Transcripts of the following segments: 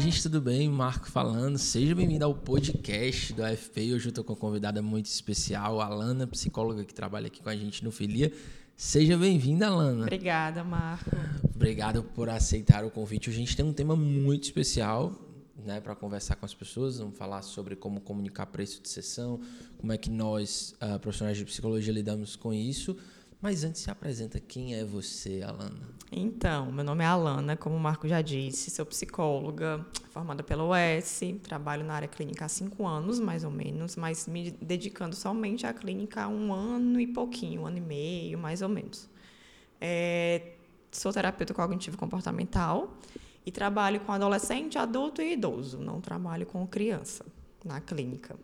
gente, tudo bem? Marco falando. Seja bem-vindo ao podcast do AFP. Hoje eu estou com uma convidada muito especial, a Alana, psicóloga que trabalha aqui com a gente no Filia. Seja bem-vinda, Alana. Obrigada, Marco. Obrigado por aceitar o convite. A gente tem um tema muito especial né, para conversar com as pessoas. Vamos falar sobre como comunicar preço de sessão, como é que nós, uh, profissionais de psicologia, lidamos com isso. Mas antes se apresenta quem é você, Alana. Então, meu nome é Alana, como o Marco já disse, sou psicóloga, formada pela UES, trabalho na área clínica há cinco anos, mais ou menos, mas me dedicando somente à clínica há um ano e pouquinho, um ano e meio, mais ou menos. É, sou terapeuta cognitivo comportamental e trabalho com adolescente, adulto e idoso, não trabalho com criança na clínica.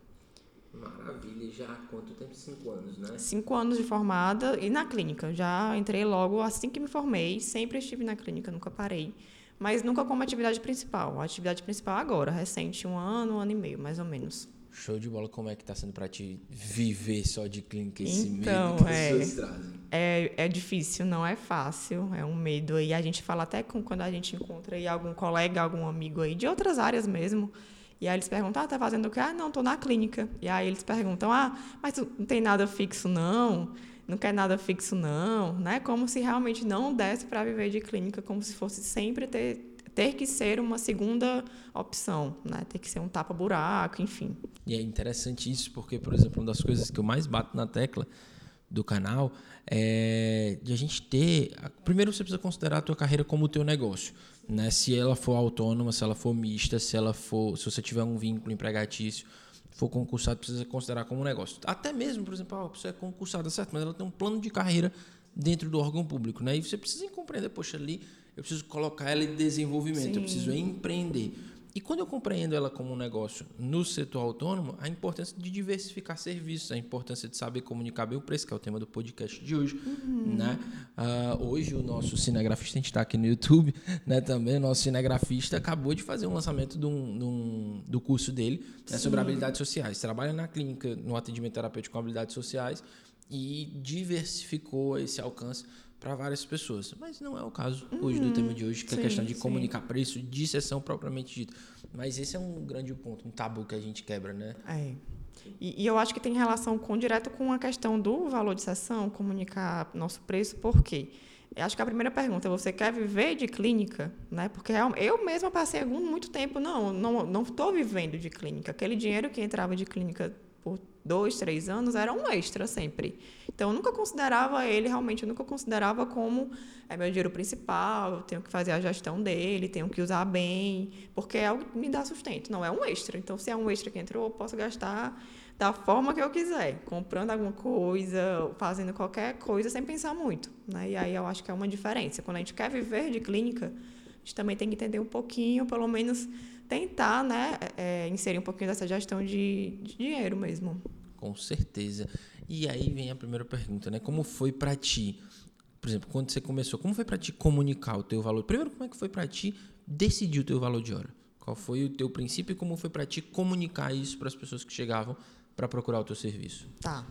Maravilha, já há quanto tempo? Cinco anos, né? Cinco anos de formada e na clínica. Já entrei logo assim que me formei, sempre estive na clínica, nunca parei. Mas nunca como atividade principal. A atividade principal agora, recente, um ano, um ano e meio, mais ou menos. Show de bola, como é que está sendo para ti viver só de clínica esse então, medo que é, as pessoas trazem? É, é difícil, não é fácil, é um medo. E a gente fala até com, quando a gente encontra aí algum colega, algum amigo aí de outras áreas mesmo, e aí eles perguntam, ah, tá fazendo o quê? Ah, não, tô na clínica. E aí eles perguntam, ah, mas tu não tem nada fixo não? Não quer nada fixo não? Né? Como se realmente não desse para viver de clínica, como se fosse sempre ter ter que ser uma segunda opção, né? Ter que ser um tapa-buraco, enfim. E é interessante isso, porque, por exemplo, uma das coisas que eu mais bato na tecla do canal é de a gente ter. Primeiro você precisa considerar a tua carreira como o teu negócio né? Se ela for autônoma, se ela for mista, se ela for, se você tiver um vínculo empregatício, for concursado, precisa considerar como um negócio. Até mesmo, por exemplo, a pessoa é concursada, certo? Mas ela tem um plano de carreira dentro do órgão público, né? E você precisa compreender, poxa, ali eu preciso colocar ela em desenvolvimento, Sim. eu preciso empreender. E quando eu compreendo ela como um negócio no setor autônomo, a importância de diversificar serviços, a importância de saber comunicar bem o preço, que é o tema do podcast de hoje. Uhum. Né? Uh, hoje o nosso cinegrafista, a gente está aqui no YouTube, né, também, o nosso cinegrafista acabou de fazer um lançamento de um, de um do curso dele né, sobre habilidades sociais. Trabalha na clínica, no atendimento terapêutico com habilidades sociais e diversificou esse alcance para várias pessoas. Mas não é o caso uhum, hoje do tema de hoje, que sim, é a questão de sim. comunicar preço de sessão propriamente dito. Mas esse é um grande ponto, um tabu que a gente quebra, né? É. E, e eu acho que tem relação com direto com a questão do valor de sessão, comunicar nosso preço, por quê? Eu acho que a primeira pergunta, você quer viver de clínica? Né? Porque eu mesma passei muito tempo, não, não estou vivendo de clínica. Aquele dinheiro que entrava de clínica por dois, três anos, era um extra sempre. Então, eu nunca considerava ele, realmente, eu nunca considerava como é meu dinheiro principal, eu tenho que fazer a gestão dele, tenho que usar bem, porque é algo que me dá sustento. Não, é um extra. Então, se é um extra que entrou, eu posso gastar da forma que eu quiser, comprando alguma coisa, fazendo qualquer coisa sem pensar muito. Né? E aí eu acho que é uma diferença. Quando a gente quer viver de clínica, a gente também tem que entender um pouquinho, pelo menos tentar né, é, inserir um pouquinho dessa gestão de, de dinheiro mesmo. Com certeza. E aí vem a primeira pergunta, né? Como foi para ti? Por exemplo, quando você começou, como foi para ti comunicar o teu valor? Primeiro, como é que foi para ti decidir o teu valor de hora? Qual foi o teu princípio e como foi para ti comunicar isso para as pessoas que chegavam para procurar o teu serviço? Tá.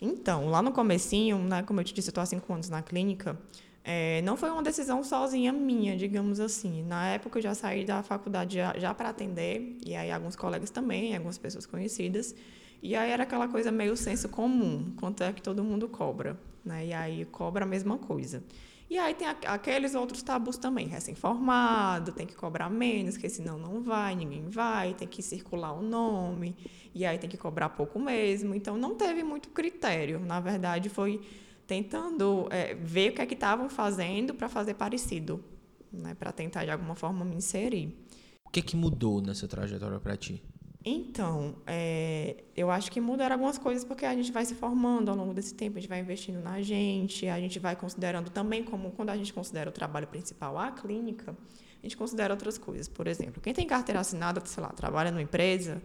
Então, lá no comecinho, né, como eu te disse, eu estou há cinco anos na clínica, é, não foi uma decisão sozinha minha, digamos assim. Na época eu já saí da faculdade já, já para atender, e aí alguns colegas também, algumas pessoas conhecidas. E aí era aquela coisa meio senso comum, quanto é que todo mundo cobra. Né? E aí cobra a mesma coisa. E aí tem aqueles outros tabus também, recém-formado, tem que cobrar menos, porque senão não vai, ninguém vai, tem que circular o nome, e aí tem que cobrar pouco mesmo. Então não teve muito critério. Na verdade, foi tentando é, ver o que é que estavam fazendo para fazer parecido, né, para tentar de alguma forma me inserir. O que é que mudou nessa trajetória para ti? Então, é, eu acho que mudaram algumas coisas porque a gente vai se formando ao longo desse tempo, a gente vai investindo na gente, a gente vai considerando também como quando a gente considera o trabalho principal a clínica, a gente considera outras coisas. Por exemplo, quem tem carteira assinada, sei lá, trabalha numa empresa,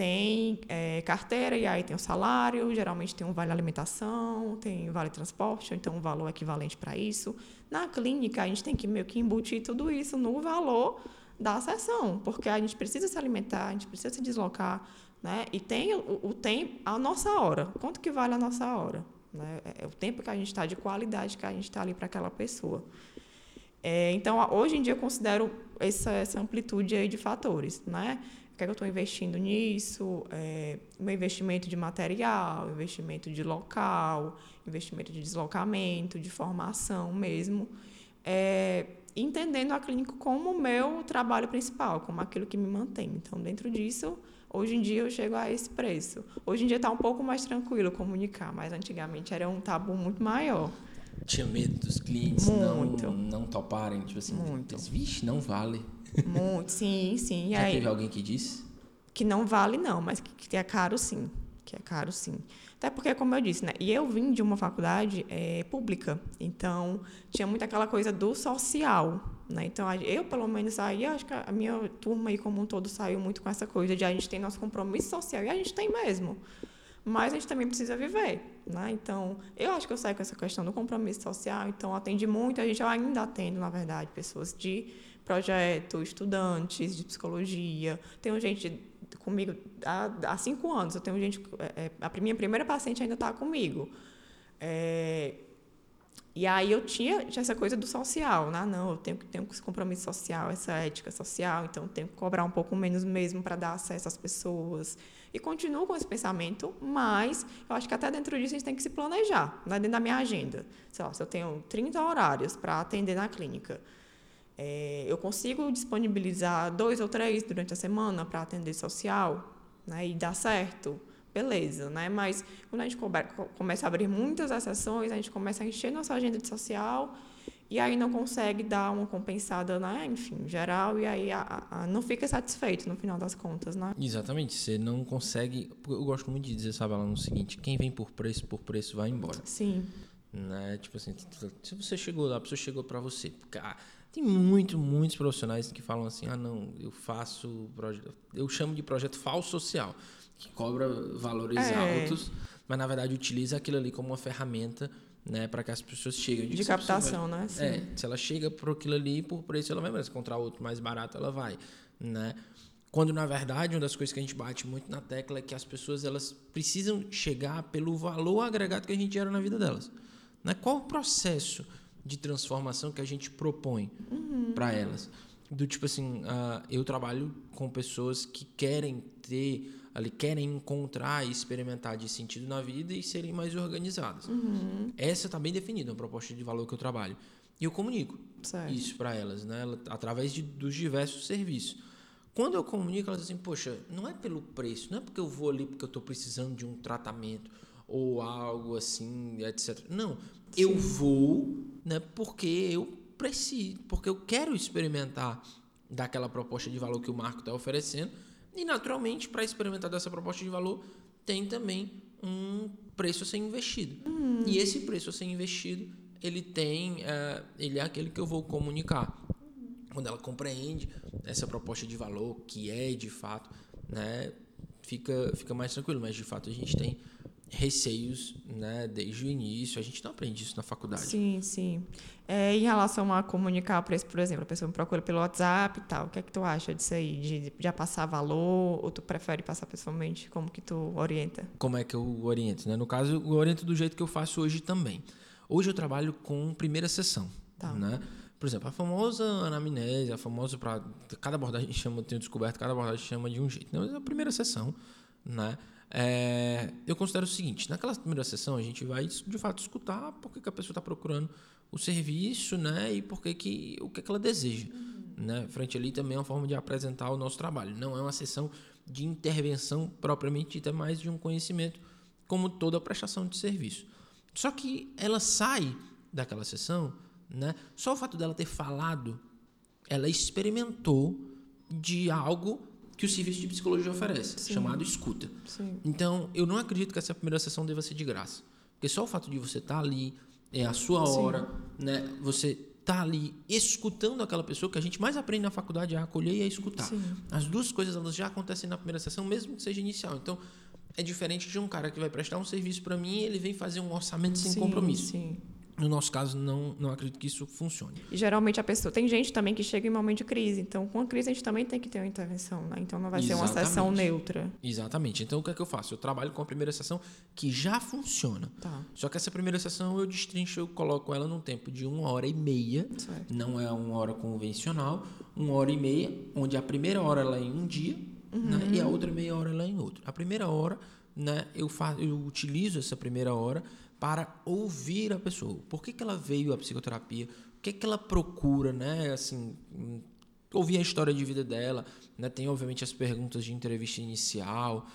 tem é, carteira e aí tem o salário, geralmente tem um vale alimentação, tem vale transporte, ou então um valor equivalente para isso. Na clínica, a gente tem que meio que embutir tudo isso no valor da sessão, porque a gente precisa se alimentar, a gente precisa se deslocar, né? E tem o, o tempo, a nossa hora. Quanto que vale a nossa hora? Né? É, é o tempo que a gente está de qualidade que a gente está ali para aquela pessoa. É, então, hoje em dia, eu considero essa, essa amplitude aí de fatores, né? O que, é que eu estou investindo nisso? É, meu investimento de material, investimento de local, investimento de deslocamento, de formação mesmo. É, entendendo a clínica como o meu trabalho principal, como aquilo que me mantém. Então, dentro disso, hoje em dia eu chego a esse preço. Hoje em dia está um pouco mais tranquilo comunicar, mas antigamente era um tabu muito maior. Tinha medo dos clientes Muito. não, não toparem, tipo assim, Muito. vixe, não vale. Muito, sim, sim. E Já aí, teve alguém que disse? Que não vale não, mas que, que é caro sim, que é caro sim. Até porque, como eu disse, né? E eu vim de uma faculdade é, pública, então tinha muito aquela coisa do social, né? Então, eu, pelo menos, aí, acho que a minha turma aí como um todo saiu muito com essa coisa de a gente tem nosso compromisso social, e a gente tem mesmo. Mas a gente também precisa viver, né? Então, eu acho que eu saio com essa questão do compromisso social, então atendi muito, a gente ainda atende, na verdade, pessoas de projeto, estudantes de psicologia, tem gente comigo há, há cinco anos. Eu tenho gente. É, é a minha primeira paciente ainda está comigo. É, e aí eu tinha, tinha essa coisa do social, né? Não, eu tenho que ter esse compromisso social, essa ética social, então eu tenho que cobrar um pouco menos mesmo para dar acesso às pessoas. E continuo com esse pensamento, mas eu acho que até dentro disso a gente tem que se planejar, né? dentro da minha agenda. Sei lá, se eu tenho 30 horários para atender na clínica, é, eu consigo disponibilizar dois ou três durante a semana para atender social, né? E dá certo, beleza, né? Mas quando a gente começa a abrir muitas exceções, a gente começa a encher nossa agenda de social e aí não consegue dar uma compensada, né? Enfim, geral, e aí a, a, não fica satisfeito no final das contas, né? Exatamente, você não consegue. Eu gosto muito de dizer, sabe, lá no seguinte: quem vem por preço, por preço vai embora. Sim. Né? Tipo assim, se você chegou lá, a pessoa chegou para você, cara tem muito, muitos profissionais que falam assim: ah, não, eu faço. Eu chamo de projeto falso social, que cobra valores é. altos, mas na verdade utiliza aquilo ali como uma ferramenta né, para que as pessoas cheguem. De captação, vai, né? Sim. É, se ela chega por aquilo ali, por preço ela vai, mas se encontrar outro mais barato, ela vai. Né? Quando, na verdade, uma das coisas que a gente bate muito na tecla é que as pessoas elas precisam chegar pelo valor agregado que a gente gera na vida delas. Né? Qual o processo? De transformação que a gente propõe uhum. para elas. Do tipo assim, uh, eu trabalho com pessoas que querem ter, ali, querem encontrar e experimentar de sentido na vida e serem mais organizadas. Uhum. Essa está bem definida, a proposta de valor que eu trabalho. E eu comunico certo. isso para elas, né? através de, dos diversos serviços. Quando eu comunico, elas dizem, poxa, não é pelo preço, não é porque eu vou ali porque eu estou precisando de um tratamento ou algo assim, etc. Não, Sim. eu vou, né, porque eu preciso, porque eu quero experimentar daquela proposta de valor que o Marco está oferecendo e naturalmente para experimentar dessa proposta de valor tem também um preço a ser investido hum. e esse preço a ser investido ele tem uh, ele é aquele que eu vou comunicar quando ela compreende essa proposta de valor que é de fato né fica fica mais tranquilo mas de fato a gente tem receios né, desde o início. A gente não aprende isso na faculdade. Sim, sim. É, em relação a comunicar preço, por exemplo, a pessoa me procura pelo WhatsApp e tal, o que é que tu acha disso aí? De já passar valor ou tu prefere passar pessoalmente? Como que tu orienta? Como é que eu oriento? Né? No caso, eu oriento do jeito que eu faço hoje também. Hoje eu trabalho com primeira sessão. Tá. Né? Por exemplo, a famosa anamnese, a famosa para cada abordagem chama, tenho descoberto, cada abordagem chama de um jeito. Né? Mas a primeira sessão, né? É, eu considero o seguinte: naquela primeira sessão, a gente vai de fato escutar por que, que a pessoa está procurando o serviço né, e por que que, o que, que ela deseja. Uhum. Né? Frente ali também é uma forma de apresentar o nosso trabalho. Não é uma sessão de intervenção propriamente dita, é mais de um conhecimento, como toda prestação de serviço. Só que ela sai daquela sessão, né, só o fato dela ter falado, ela experimentou de algo que o serviço de psicologia oferece, Sim. chamado escuta. Sim. Então, eu não acredito que essa primeira sessão deva ser de graça. Porque só o fato de você estar tá ali, é a sua hora, Sim. né? Você tá ali escutando aquela pessoa que a gente mais aprende na faculdade é acolher e a escutar. Sim. As duas coisas elas já acontecem na primeira sessão, mesmo que seja inicial. Então, é diferente de um cara que vai prestar um serviço para mim e ele vem fazer um orçamento sem sim, compromisso. Sim. No nosso caso, não, não acredito que isso funcione. E geralmente a pessoa. Tem gente também que chega em momento de crise. Então, com a crise, a gente também tem que ter uma intervenção, né? Então, não vai Exatamente. ser uma sessão neutra. Exatamente. Então, o que é que eu faço? Eu trabalho com a primeira sessão que já funciona. Tá. Só que essa primeira sessão eu destrincho, eu coloco ela num tempo de uma hora e meia. Certo. Não é uma hora convencional, uma hora e meia, onde a primeira hora ela é em um dia né, e a outra meia hora ela é em outro. A primeira hora, né, eu, fa eu utilizo essa primeira hora para ouvir a pessoa. Por que, que ela veio à psicoterapia? O que, que ela procura, né? Assim, ouvir a história de vida dela, né? Tem obviamente as perguntas de entrevista inicial,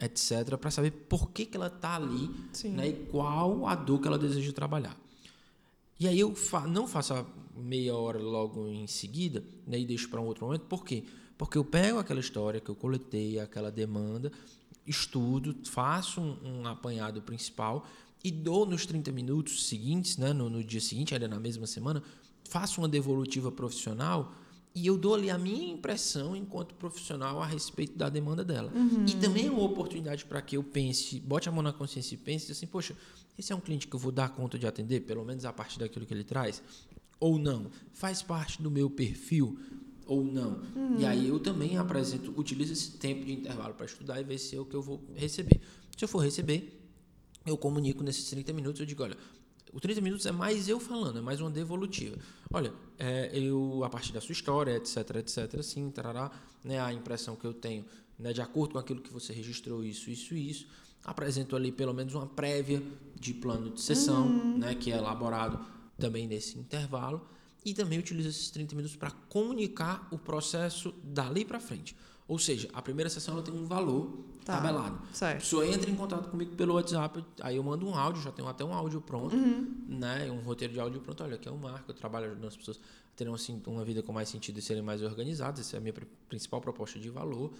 etc, para saber por que, que ela está ali, Sim. né? E qual a dor que ela deseja trabalhar. E aí eu fa não faço a meia hora logo em seguida, né, e deixo para um outro momento. Por quê? Porque eu pego aquela história que eu coletei, aquela demanda, estudo, faço um, um apanhado principal e dou nos 30 minutos seguintes, né, no, no dia seguinte, ainda na mesma semana, faço uma devolutiva profissional e eu dou ali a minha impressão enquanto profissional a respeito da demanda dela. E também é uma oportunidade para que eu pense, bote a mão na consciência e pense assim, poxa, esse é um cliente que eu vou dar conta de atender, pelo menos a partir daquilo que ele traz, ou não? Faz parte do meu perfil ou não? E aí eu também apresento, utilizo esse tempo de intervalo para estudar e ver se é o que eu vou receber. Se eu for receber, eu comunico nesses 30 minutos, eu digo, olha, o 30 minutos é mais eu falando, é mais uma devolutiva. Olha, é, eu, a partir da sua história, etc, etc, assim, tarará, né, a impressão que eu tenho, né, de acordo com aquilo que você registrou, isso, isso, isso, apresento ali pelo menos uma prévia de plano de sessão, né, que é elaborado também nesse intervalo, e também utilizo esses 30 minutos para comunicar o processo dali para frente. Ou seja, a primeira sessão ela tem um valor Tá. tabelado. A Certo. pessoa entra em contato comigo pelo WhatsApp, aí eu mando um áudio, já tenho até um áudio pronto, né? Um roteiro de áudio pronto. Olha, aqui é o Marco, eu trabalho ajudando as pessoas a terem assim, uma vida com mais sentido e serem mais organizadas. Essa é a minha pri- principal proposta de valor.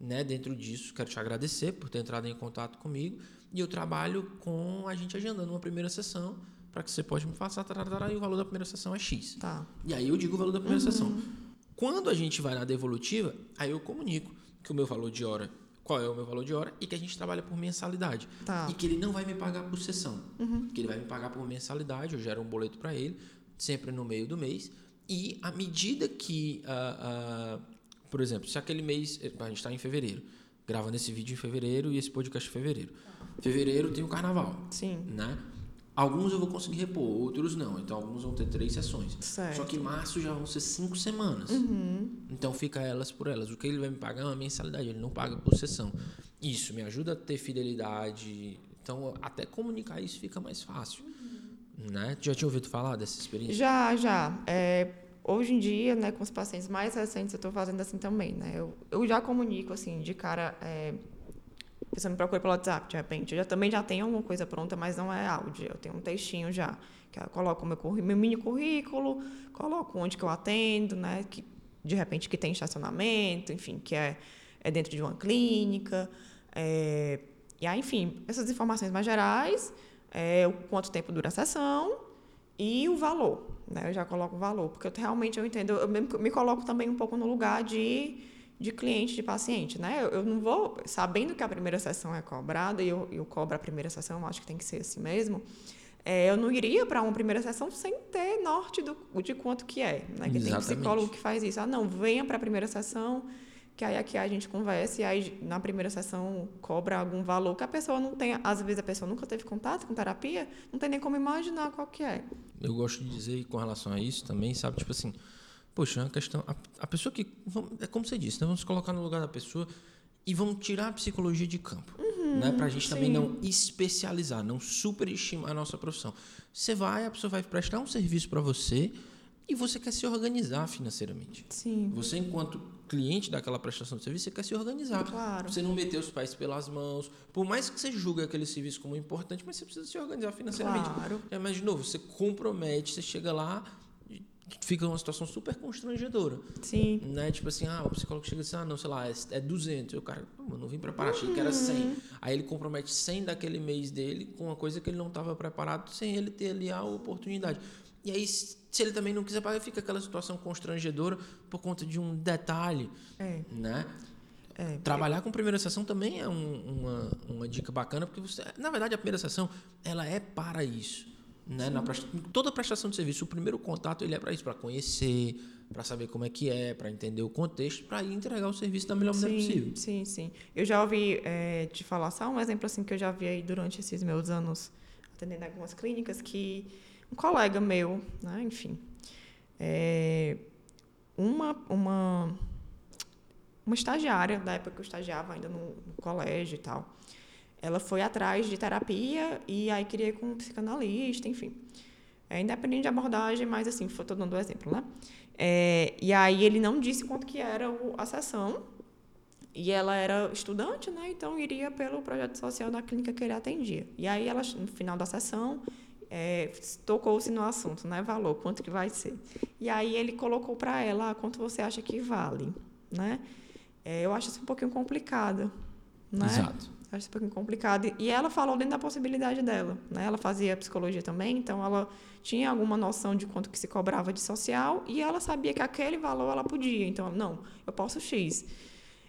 Né? Dentro disso, quero te agradecer por ter entrado em contato comigo. E eu trabalho com a gente agendando uma primeira sessão para que você pode me passar, e o valor da primeira sessão é X. Tá. E aí eu digo o valor da primeira sessão. Quando a gente vai na devolutiva, aí eu comunico que o meu valor de hora, qual é o meu valor de hora e que a gente trabalha por mensalidade. Tá. E que ele não vai me pagar por sessão. Que ele vai me pagar por mensalidade, eu gero um boleto para ele, sempre no meio do mês. E à medida que, ah, ah, por exemplo, se aquele mês, a gente está em fevereiro, gravando esse vídeo em fevereiro e esse podcast em fevereiro. Fevereiro tem o carnaval Sim. né? Alguns eu vou conseguir repor, outros não. Então, alguns vão ter três sessões. Certo. Só que março já vão ser cinco semanas. Então, fica elas por elas. O que ele vai me pagar é uma mensalidade, ele não paga por sessão. Isso me ajuda a ter fidelidade. Então, até comunicar isso fica mais fácil. Né? Já tinha ouvido falar dessa experiência? Já, já. É, hoje em dia, né, com os pacientes mais recentes, eu estou fazendo assim também, né? Eu, eu já comunico, assim, de cara... É, pessoa me procura pelo WhatsApp, de repente. Eu já, também já tenho alguma coisa pronta, mas não é áudio. Eu tenho um textinho já. Que eu coloco meu, meu mini currículo, coloco onde que eu atendo, né? Que, de repente, que tem estacionamento, enfim, que é, é dentro de uma clínica. É, e aí, enfim, essas informações mais gerais, é, o quanto tempo dura a sessão e o valor. Né? Eu já coloco o valor, porque eu, realmente eu entendo, eu me, me coloco também um pouco no lugar de, de cliente, de paciente. Né? Eu, eu não vou, sabendo que a primeira sessão é cobrada, e eu, eu cobro a primeira sessão, eu acho que tem que ser assim mesmo. É, eu não iria para uma primeira sessão sem ter norte do, de quanto que é. Né? Que tem psicólogo que faz isso. Ah, não, venha para a primeira sessão, que aí aqui a gente conversa e aí na primeira sessão cobra algum valor que a pessoa não tem, às vezes a pessoa nunca teve contato com terapia, não tem nem como imaginar qual que é. Eu gosto de dizer com relação a isso também, sabe? Tipo assim, poxa, é uma questão. A, a pessoa que. É como você disse, né? Vamos colocar no lugar da pessoa e vamos tirar a psicologia de campo. né? Pra gente também sim. não especializar, não superestimar a nossa profissão. Você vai, a pessoa vai prestar um serviço para você e você quer se organizar financeiramente. Sim. Você, enquanto cliente daquela prestação de serviço, você quer se organizar. Claro. Você não meter os pés pelas mãos. Por mais que você julgue aquele serviço como importante, mas você precisa se organizar financeiramente. Claro. É, mas, de novo, você compromete, você chega lá fica uma situação super constrangedora. Sim. Né? Tipo assim, ah, o psicólogo chega assim, ah, não, sei lá, é é 200. E o cara, "Pô, eu não vim preparar, achei que era 100. Aí ele compromete 100 daquele mês dele com uma coisa que ele não estava preparado, sem ele ter ali a oportunidade. E aí, se ele também não quiser pagar, fica aquela situação constrangedora por conta de um detalhe, É. né? É. Trabalhar com primeira sessão também é um- uma, uma dica bacana, porque você, na verdade, a primeira sessão ela é para isso. Né? Na presta... Toda prestação de serviço, o primeiro contato ele é para isso, para conhecer, para saber como é que é, para entender o contexto, para entregar o serviço da melhor maneira sim, possível. Sim, sim. Eu já ouvi é, te falar só um exemplo assim que eu já vi aí durante esses meus anos atendendo algumas clínicas que um colega meu, né, enfim, é, uma, uma, uma estagiária, da época que eu estagiava ainda no, no colégio e tal, ela foi atrás de terapia e aí queria com um psicanalista, enfim. É, independente de abordagem, mas assim, estou dando um exemplo, né? É, e aí ele não disse quanto que era a sessão, e ela era estudante, né? Então iria pelo projeto social da clínica que ele atendia. E aí ela, no final da sessão, é, tocou-se no assunto, né? Valor, quanto que vai ser. E aí ele colocou para ela ah, quanto você acha que vale, né? É, eu acho isso um pouquinho complicado, né? Exato. Acho um pouquinho complicado. E ela falou dentro da possibilidade dela, né? Ela fazia psicologia também, então ela tinha alguma noção de quanto que se cobrava de social e ela sabia que aquele valor ela podia. Então, não, eu posso X.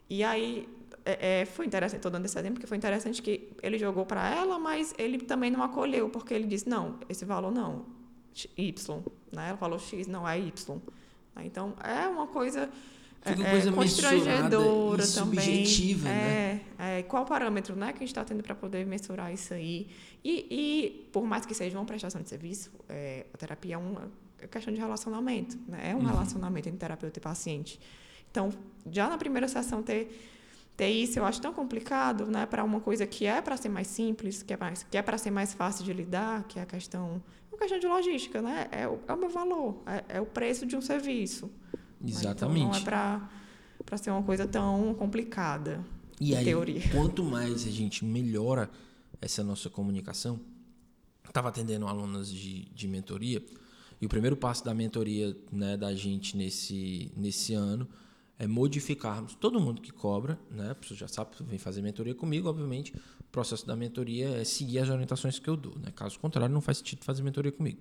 E aí é, é, foi interessante, estou dando esse exemplo, porque foi interessante que ele jogou para ela, mas ele também não acolheu, porque ele disse, não, esse valor não, Y. Né? Ela falou X, não, é Y. Então, é uma coisa... Uma é, coisa constrangedora e também. subjetiva, é, né? É, qual parâmetro né, que a gente está tendo para poder mensurar isso aí? E, e, por mais que seja uma prestação de serviço, é, a terapia é uma questão de relacionamento. Né? É um uhum. relacionamento entre terapeuta e paciente. Então, já na primeira sessão ter ter isso eu acho tão complicado, né, para uma coisa que é para ser mais simples, que é mais, que é para ser mais fácil de lidar, que é a questão, uma questão de logística, né? É o, é o meu valor, é, é o preço de um serviço. Exatamente. Então, não é para para ser uma coisa tão complicada. E aí, teoria. quanto mais a gente melhora essa nossa comunicação, estava atendendo alunas de, de mentoria e o primeiro passo da mentoria, né, da gente nesse nesse ano é modificarmos todo mundo que cobra, né? A pessoa já sabe, vem fazer mentoria comigo, obviamente, o processo da mentoria é seguir as orientações que eu dou, né? Caso contrário, não faz sentido fazer mentoria comigo.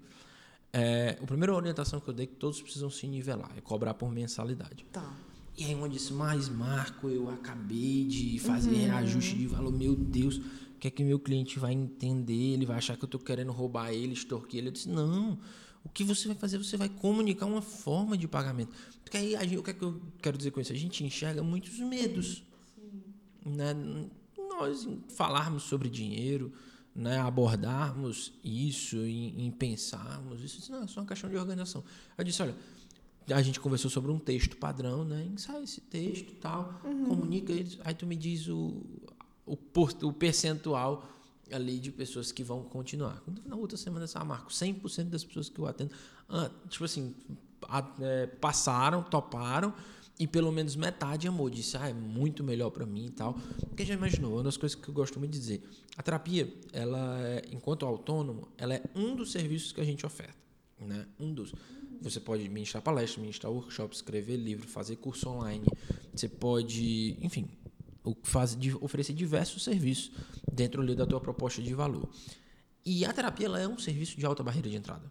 É, a primeira orientação que eu dei é que todos precisam se nivelar, é cobrar por mensalidade. Tá. E aí uma disse, mas Marco, eu acabei de fazer uhum. reajuste de valor, meu Deus, o que é que meu cliente vai entender? Ele vai achar que eu estou querendo roubar ele, extorquir ele. Eu disse, não, o que você vai fazer? Você vai comunicar uma forma de pagamento. Porque aí, gente, o que, é que eu quero dizer com isso? A gente enxerga muitos medos. Né? Nós falarmos sobre dinheiro, né? abordarmos isso, em, em pensarmos isso, não, é só uma questão de organização. Eu disse, olha, a gente conversou sobre um texto padrão, né? Ensaia esse texto e tal, uhum. comunica eles, aí tu me diz o, o, o percentual ali de pessoas que vão continuar. Na outra semana, essa marco 100% das pessoas que eu atendo, ah, tipo assim, a, é, passaram, toparam e pelo menos metade amou, disse, ah, é muito melhor para mim e tal. Porque já imaginou, uma das coisas que eu gosto muito de dizer, a terapia, ela, é, enquanto autônomo, ela é um dos serviços que a gente oferta, né? Um dos. Você pode ministrar palestra, ministrar workshop, escrever livro, fazer curso online. Você pode, enfim, faz, oferecer diversos serviços dentro da tua proposta de valor. E a terapia ela é um serviço de alta barreira de entrada.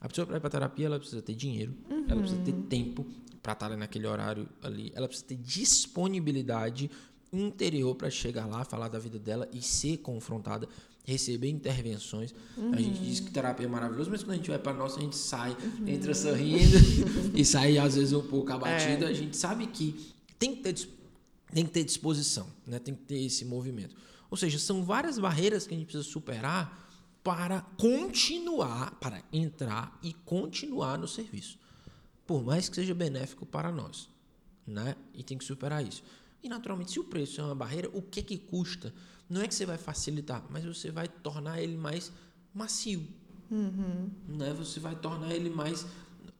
A pessoa para ir para terapia ela precisa ter dinheiro, uhum. ela precisa ter tempo para estar naquele horário ali, ela precisa ter disponibilidade interior para chegar lá, falar da vida dela e ser confrontada, receber intervenções. Uhum. A gente diz que terapia é maravilhoso, mas quando a gente vai para nossa, a gente sai, uhum. entra sorrindo e sai às vezes um pouco abatido. É. A gente sabe que tem que ter tem que ter disposição, né? tem que ter esse movimento. Ou seja, são várias barreiras que a gente precisa superar para continuar, para entrar e continuar no serviço. Por mais que seja benéfico para nós. Né? E tem que superar isso. E naturalmente, se o preço é uma barreira, o que que custa? Não é que você vai facilitar, mas você vai tornar ele mais macio. Uhum. Né? Você vai tornar ele mais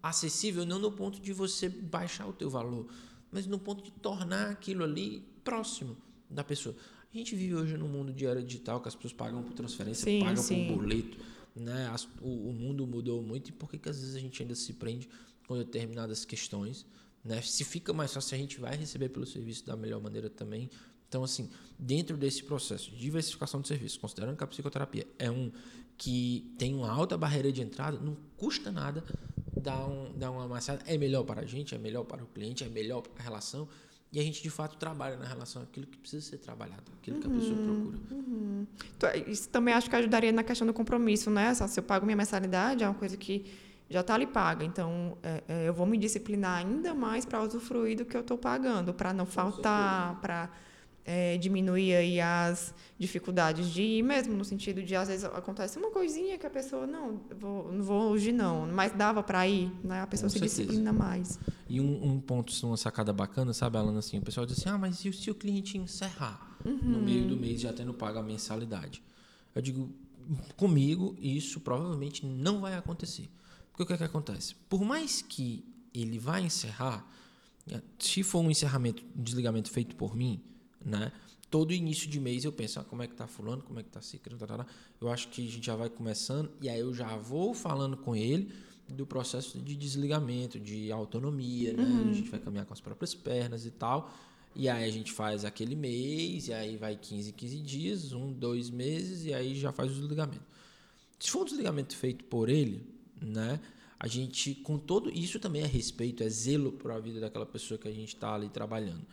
acessível, não no ponto de você baixar o teu valor, mas no ponto de tornar aquilo ali próximo da pessoa. A gente vive hoje num mundo de era digital que as pessoas pagam por transferência, sim, pagam sim. por boleto. Né? As, o, o, mundo mudou muito e por que, que às vezes a gente ainda se prende com determinadas questões? Né? Se fica mais fácil, a gente vai receber pelo serviço da melhor maneira também. Então, assim, dentro desse processo de diversificação de serviços, considerando que a psicoterapia é um que tem uma alta barreira de entrada, não custa nada dar, um, dar uma amassada. É melhor para a gente, é melhor para o cliente, é melhor para a relação. e a gente de fato trabalha na relação aquilo que precisa ser trabalhado, aquilo que a pessoa procura. Uhum. Isso também acho que ajudaria na questão do compromisso, né? Se eu pago minha mensalidade, é uma coisa que já está ali paga. Então, é, é, eu vou me disciplinar ainda mais para usufruir do que eu estou pagando, para não faltar, para é, diminuir aí as dificuldades de ir mesmo, no sentido de, às vezes, acontece uma coisinha que a pessoa, não, vou, não vou hoje não, mas dava para ir, né? A pessoa Com se certeza. disciplina mais. E um, um, ponto, uma sacada bacana, sabe, Alana, assim, o pessoal diz assim, ah, mas e se o cliente encerrar uhum. no meio do mês já tendo pago a mensalidade? Eu digo, comigo, isso provavelmente não vai acontecer. Porque o que, é que acontece? Por mais que ele vá encerrar, se for um encerramento, um desligamento feito por mim, né? Todo início de mês eu penso, ah, como é que tá fulano, como é que tá ciclano, tá, tá, tá. eu acho que a gente já vai começando e aí eu já vou falando com ele do processo de desligamento, de autonomia, né? Uhum. A gente vai caminhar com as próprias pernas e tal. E aí a gente faz aquele mês, e aí vai 15, 15 dias, um, dois meses, e aí já faz o desligamento. Se for um desligamento feito por ele, né? A gente, com todo isso também é respeito, é zelo para a vida daquela pessoa que a gente está ali trabalhando.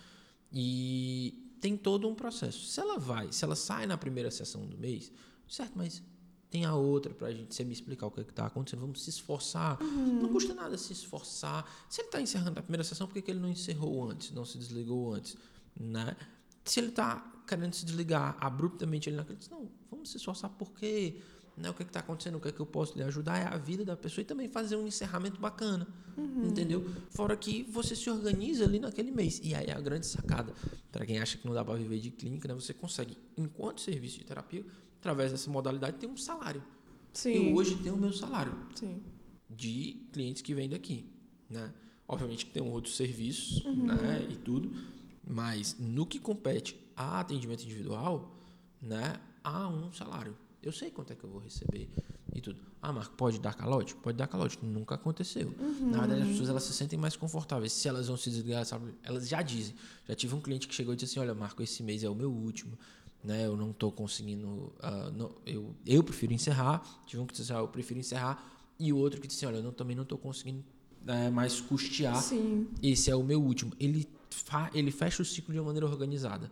E tem todo um processo. Se ela vai, se ela sai na primeira sessão do mês, certo, mas tem a outra para a gente você me explicar o que é está acontecendo. Vamos se esforçar. Uhum. Não custa nada se esforçar. Se ele está encerrando a primeira sessão, por que, que ele não encerrou antes, não se desligou antes? Né? Se ele está querendo se desligar abruptamente, ele não acredita. Não, vamos se esforçar porque né, o que é está acontecendo, o que é que eu posso lhe ajudar, é a vida da pessoa e também fazer um encerramento bacana, uhum. entendeu? Fora que você se organiza ali naquele mês. E aí é a grande sacada, para quem acha que não dá para viver de clínica, né, você consegue, enquanto serviço de terapia, através dessa modalidade, ter um salário. Sim. Eu hoje tenho o meu salário Sim. de clientes que vêm daqui, né? Obviamente que tem outros serviços, uhum. né, e tudo, mas no que compete a atendimento individual, né, há um salário. Eu sei quanto é que eu vou receber e tudo. Ah, Marco, pode dar calote? Pode dar calote. Nunca aconteceu. Uhum. Na verdade, as pessoas elas se sentem mais confortáveis. Se elas vão se desligar, sabe? elas já dizem. Já tive um cliente que chegou e disse assim: Olha, Marco, esse mês é o meu último. Né? Eu não estou conseguindo. Uh, não, eu, eu prefiro encerrar. Tive um que disse assim: ah, Eu prefiro encerrar. E o outro que disse assim: Olha, eu não, também não estou conseguindo uh, mais custear. Sim. Esse é o meu último. Ele, fa, ele fecha o ciclo de uma maneira organizada.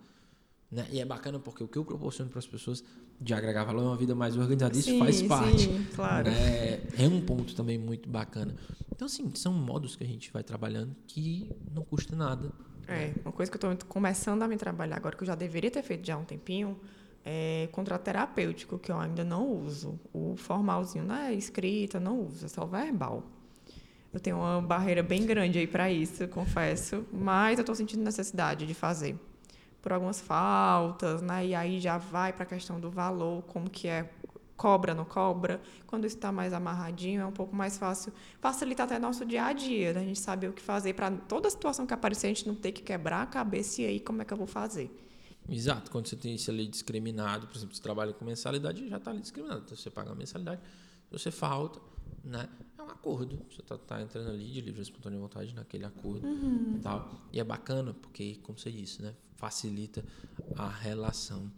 Né? E é bacana porque o que eu proporciono para as pessoas de agregar valor é uma vida mais organizada. Isso sim, faz parte. Sim, claro. Né? É um ponto também muito bacana. Então, assim, são modos que a gente vai trabalhando que não custa nada. É, uma coisa que eu estou começando a me trabalhar agora, que eu já deveria ter feito já há um tempinho, é contrato terapêutico, que eu ainda não uso. O formalzinho não é escrita, não uso, é só verbal. Eu tenho uma barreira bem grande aí para isso, confesso, mas eu estou sentindo necessidade de fazer por algumas faltas, né? E aí já vai para a questão do valor, como que é cobra, não cobra. Quando está mais amarradinho, é um pouco mais fácil. Facilita até nosso dia a dia, né? A gente saber o que fazer para toda situação que aparecer, a gente não ter que quebrar a cabeça e aí como é que eu vou fazer. Exato, quando você tem isso ali discriminado, por exemplo, você trabalha com mensalidade, já está ali discriminado. Então você paga a mensalidade, você falta, né? É um acordo. Você está tá entrando ali de livre espontânea vontade naquele acordo uhum. e tal. E é bacana porque, como você disse, né? Facilita a relação.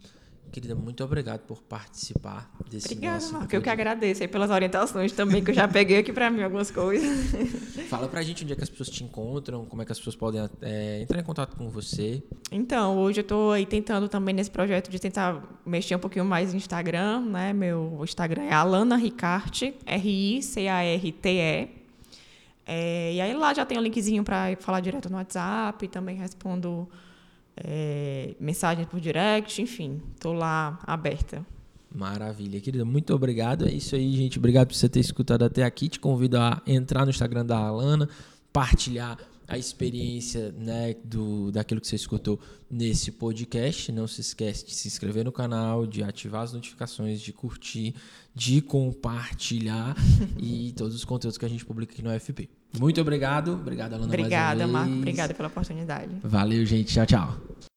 Querida, muito obrigado por participar desse Obrigada, nosso Marco. Eu que agradeço aí pelas orientações também, que eu já peguei aqui para mim algumas coisas. Fala pra gente onde é que as pessoas te encontram, como é que as pessoas podem é, entrar em contato com você. Então, hoje eu estou aí tentando também nesse projeto de tentar mexer um pouquinho mais no Instagram, né? Meu Instagram é Alana Ricarte, R-I-C-A-R-T-E. É, e aí lá já tem um linkzinho para falar direto no WhatsApp, também respondo é, mensagens por direct, enfim, estou lá aberta. Maravilha, querida. Muito obrigado. É isso aí, gente. Obrigado por você ter escutado até aqui. Te convido a entrar no Instagram da Alana, partilhar a experiência né, do, daquilo que você escutou nesse podcast. Não se esquece de se inscrever no canal, de ativar as notificações, de curtir, de compartilhar e todos os conteúdos que a gente publica aqui no FP. Muito obrigado. Obrigado, Alana. Obrigada, Marco. Obrigada pela oportunidade. Valeu, gente. Tchau, tchau.